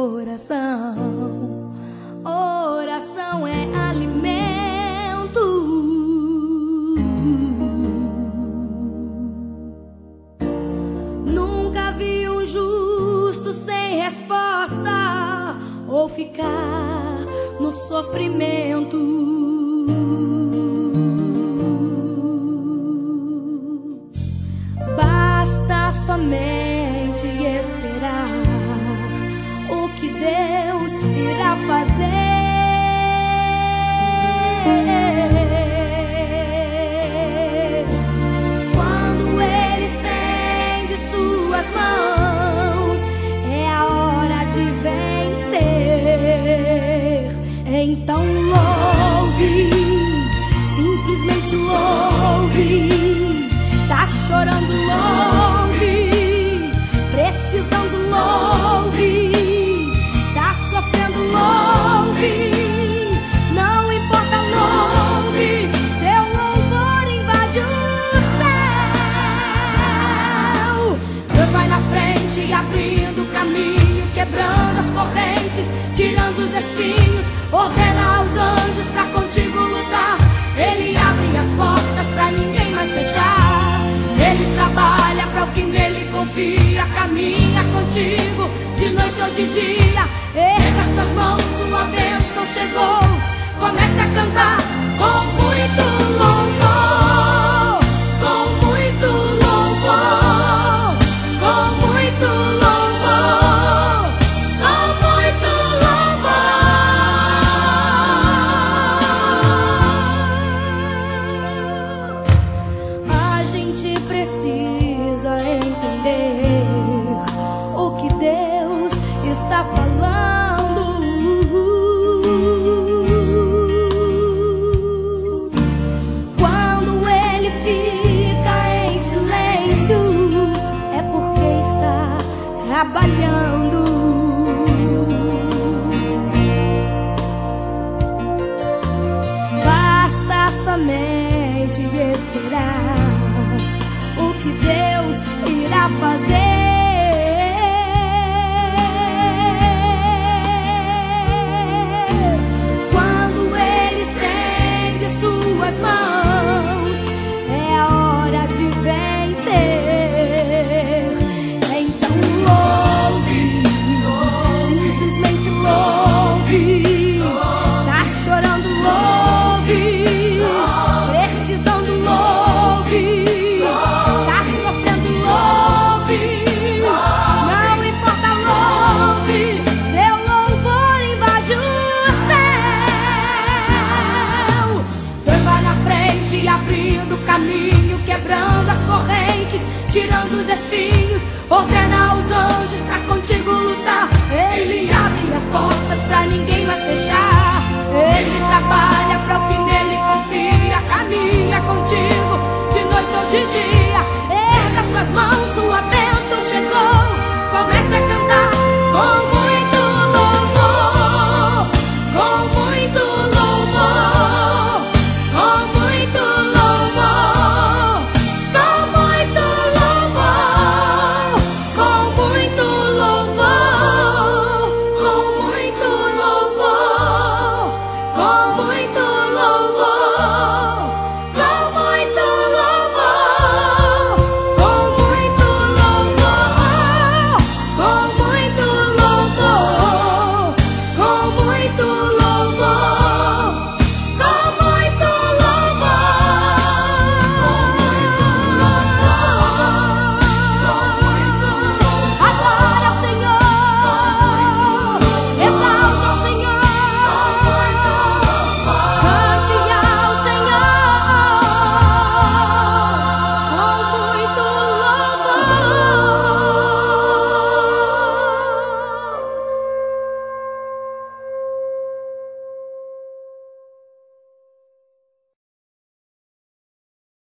oração. Oração é alimento. Nunca vi um justo sem resposta ou ficar no sofrimento. Ordena os anjos pra contigo lutar. Ele abre as portas pra ninguém mais fechar. Ele trabalha pra o que nele confia, caminha contigo de noite ou de dia. yang.